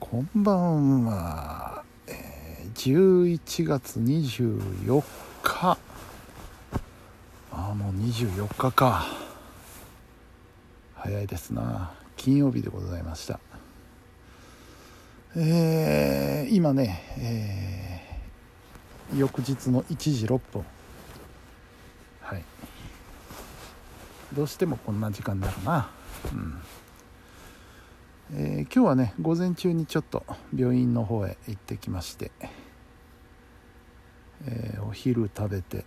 こんばんは、えー、11月24日。ああもう24日か。早いですな。金曜日でございました。えー、今ね、えー、翌日の1時6分。はい。どうしてもこんな時間になるな。うん。えー、今日はね午前中にちょっと病院の方へ行ってきまして、えー、お昼食べて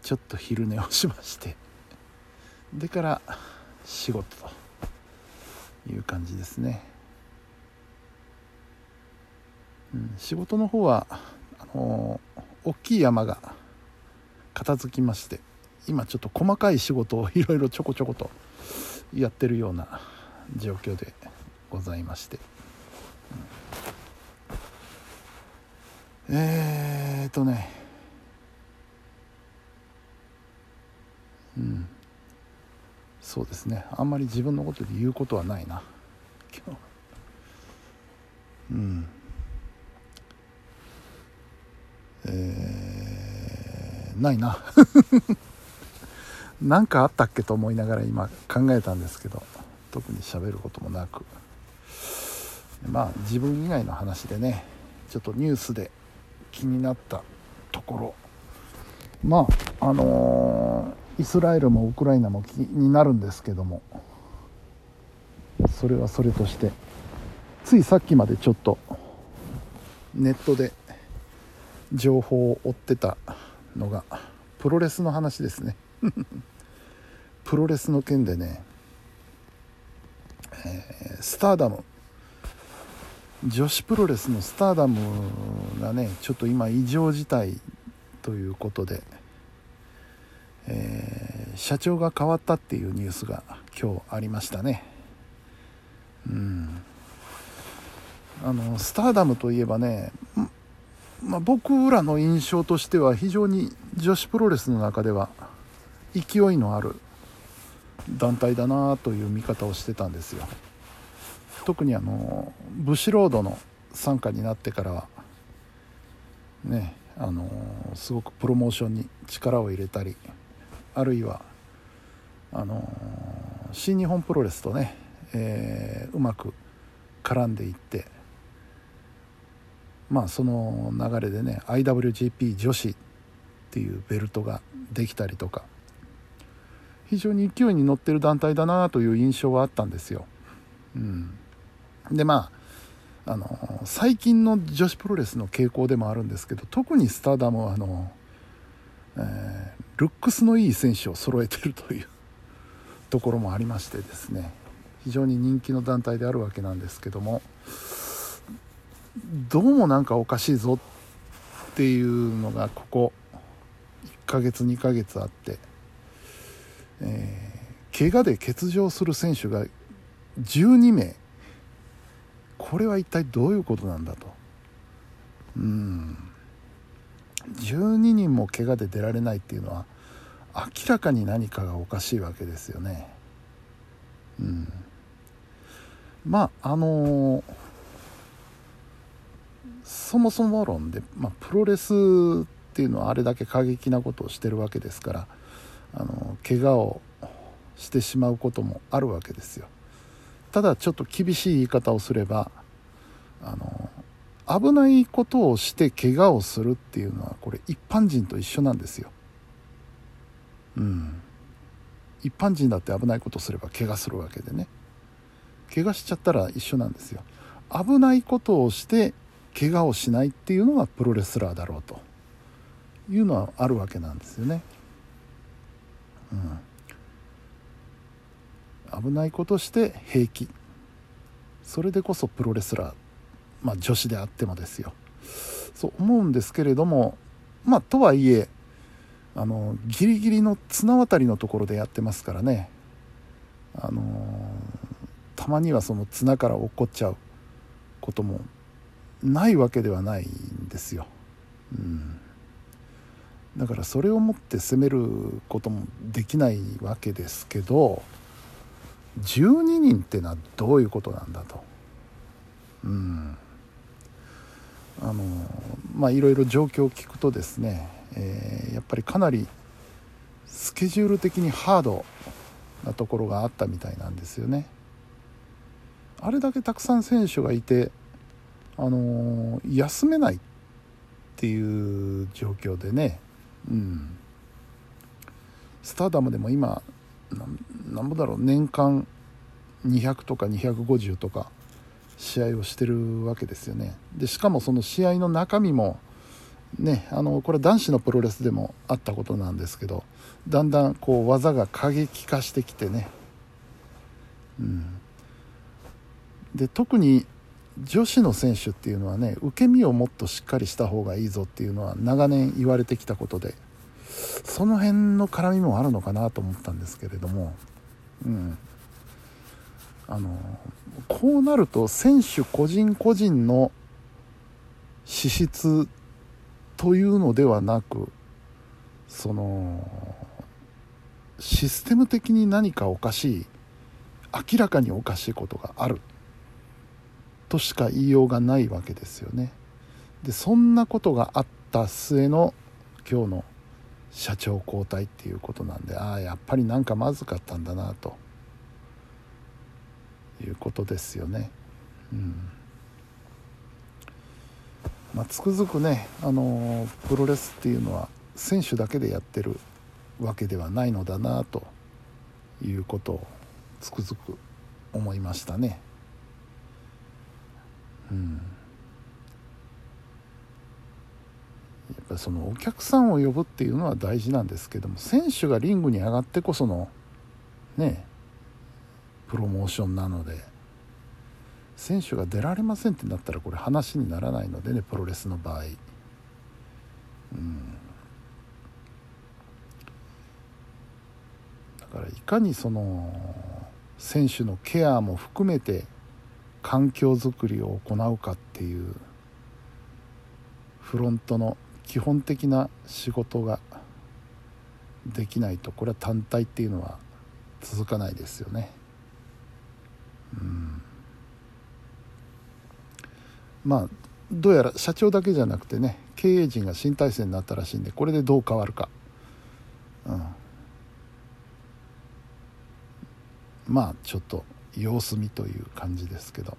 ちょっと昼寝をしましてでから仕事という感じですね、うん、仕事の方はあのー、大きい山が片付きまして今ちょっと細かい仕事をいろいろちょこちょことやってるような状況でございまして、うん、えーとね。うん。そうですね。あんまり自分のことで言うことはないな。今日うん。えー、ないな。何かあったっけと思いながら今考えたんですけど。特に喋ることもなく。まあ自分以外の話でねちょっとニュースで気になったところ。まああのー、イスラエルもウクライナも気になるんですけども。それはそれとしてついさっきまでちょっとネットで情報を追ってたのがプロレスの話ですね。プロレスの件でねえ、スターダム。女子プロレスのスターダムがねちょっと今異常事態ということで、えー、社長が変わったっていうニュースが今日ありましたね。うん。あのスターダムといえばね、ま、僕らの印象としては非常に女子プロレスの中では勢いのある団体だなという見方をしてたんですよ。特にあのブシロードの傘下になってからはねあのすごくプロモーションに力を入れたりあるいはあの新日本プロレスとね、えー、うまく絡んでいってまあその流れでね IWGP 女子っていうベルトができたりとか非常に勢いに乗ってる団体だなという印象はあったんですよ。うん、でまああの最近の女子プロレスの傾向でもあるんですけど特にスターダムはあの、えー、ルックスのいい選手を揃えてるという ところもありましてですね非常に人気の団体であるわけなんですけどもどうもなんかおかしいぞっていうのがここ1ヶ月2ヶ月あって。えー、怪我で欠場する選手が12名。これは一体どういうことなんだと。うん。12人も怪我で出られないっていうのは明らかに何かがおかしいわけですよね。うん。まああのー、そもそも論で、まあ、プロレスっていうのはあれだけ過激なことをしてるわけですからあの怪我をしてしまうこともあるわけですよ。ただちょっと厳しい言い方をすればあの危ないことをして怪我をするっていうのはこれ一般人と一緒なんですよ。うん。一般人だって危ないことすれば怪我するわけでね。怪我しちゃったら一緒なんですよ。危ないことをして怪我をしないっていうのがプロレスラーだろうというのはあるわけなんですよね。うん、危ないことして平気それでこそプロレスラー、まあ、女子であってもですよ。そう思うんですけれどもまあとはいえあのギリギリの綱渡りのところでやってますからね。あのたまにはその綱から落っこっちゃうこともないわけではないんですよ。うん。だからそれをもって攻めることもできないわけですけど12人ってのはどういうことなんだと、うんあのまあいろいろ状況を聞くとですね、えー、やっぱりかなりスケジュール的にハードなところがあったみたいなんですよね。あれだけたくさん選手がいて、あの、休めないっていう状況でね、うん、スターダムでも今なんぼだろう。年間200とか250とか試合をしてるわけですよね。でしかもその試合の中身もねあのこれ男子のプロレスでもあったことなんですけどだんだんこう技が過激化してきてね、うん、で特に女子の選手っていうのはね受け身をもっとしっかりした方がいいぞっていうのは長年言われてきたことでその辺の絡みもあるのかなと思ったんですけれども、うん、あのこうなると選手個人個人の資質というのではなくそのシステム的に何かおかしい明らかにおかしいことがある。としか言いようがないわけですよね。でそんなことがあった末の今日の社長交代っていうことなんでああやっぱりなんかまずかったんだなということですよね。うんまあ、つくづくね、あのプロレスっていうのは選手だけでやってるわけではないのだなということをつくづく思いましたね。うん、やっぱりそのお客さんを呼ぶっていうのは大事なんですけども選手がリングに上がってこそのねプロモーションなので選手が出られませんってなったらこれ話にならないのでねプロレスの場合。うんだからいかにその選手のケアも含めて環境づくりを行うかっていうフロントの基本的な仕事ができないとこれは単体っていうのは続かないですよね。うん。まあどうやら社長だけじゃなくてね経営陣が新体制になったらしいんでこれでどう変わるか、うん、まあちょっと様子見という感じですけど。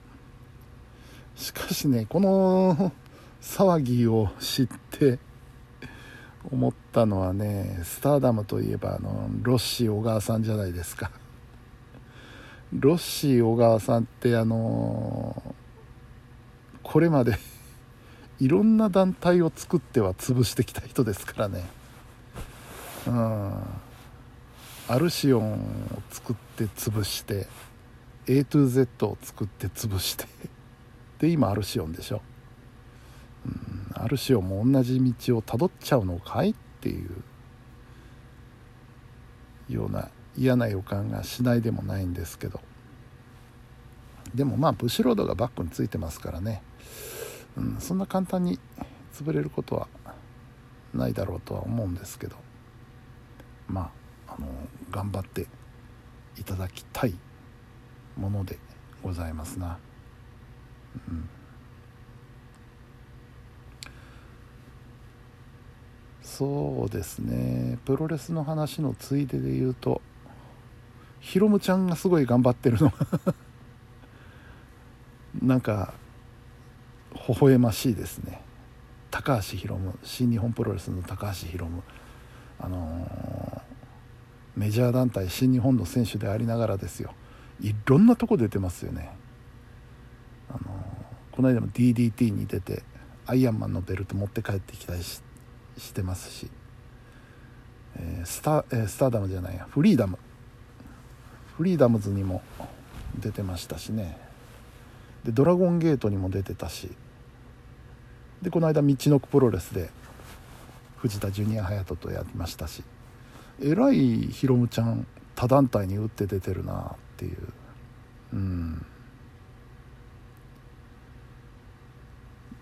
しかしねこの騒ぎを知って思ったのはねスターダムといえばあのロッシー小川さんじゃないですか。ロッシー小川さんってあのこれまでいろんな団体を作っては潰してきた人ですからね。うん。アルシオンを作って潰して A to Z を作って潰して。で今アルシオンでしょ、アルシオンも同じ道をたどっちゃうのかいっていうような嫌な予感がしないでもないんですけど。でもまあブシロードがバックについてますからね、うん、そんな簡単に潰れることはないだろうとは思うんですけど。まああの頑張っていただきたいものでございますな。うん、そうですね。プロレスの話のついでで言うとヒロムちゃんがすごい頑張ってるの。なんか微笑ましいですね。高橋宏夢新日本プロレスの高橋宏夢あのー、メジャー団体新日本の選手でありながらですよ。いろんなとこ出てますよね。あのー、この間も DDT に出てアイアンマンのベルト持って帰ってきたりして。してますし、えー、スタえー、スターダムじゃないやフリーダム。フリーダムズにも出てましたしね。でドラゴンゲートにも出てたし。でこの間道のくプロレスで藤田ジュニア隼人とやりましたし。えらいヒロムちゃん他団体に打って出てるなっていう。うん。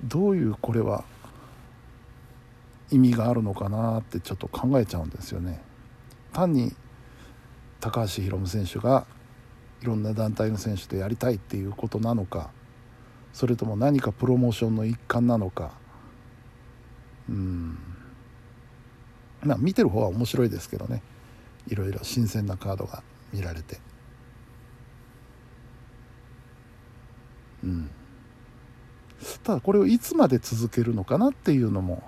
どういうこれは意味があるのかなってちょっと考えちゃうんですよね。単に高橋宏夢選手がいろんな団体の選手とやりたいっていうことなのかそれとも何かプロモーションの一環なのか。うん。まあ見てる方は面白いですけどね。いろいろ新鮮なカードが見られて。うん。ただこれをいつまで続けるのかなっていうのも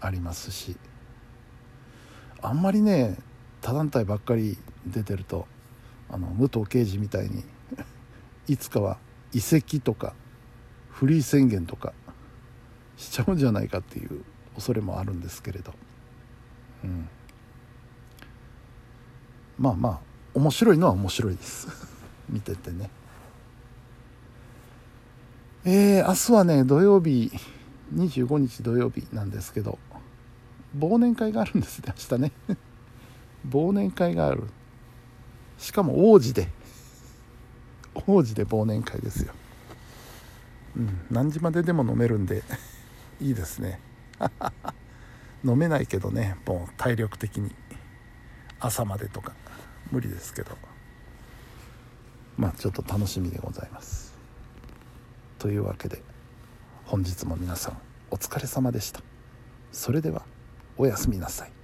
ありますしあんまりね他団体ばっかり出てるとあの武藤敬司みたいに いつかは移籍とかフリー宣言とかしちゃうんじゃないかっていう恐れもあるんですけれど、うん、まあまあ面白いのは面白いです。見ててね。えー、明日はね土曜日25日土曜日なんですけど忘年会があるんですね明日ね。忘年会がある。しかも王子で。王子で忘年会ですよ。うん何時まででも飲めるんで いいですね。飲めないけどねもう体力的に。朝までとか無理ですけど。まあちょっと楽しみでございます。というわけで本日も皆さんお疲れ様でした。それでは。おやすみなさい。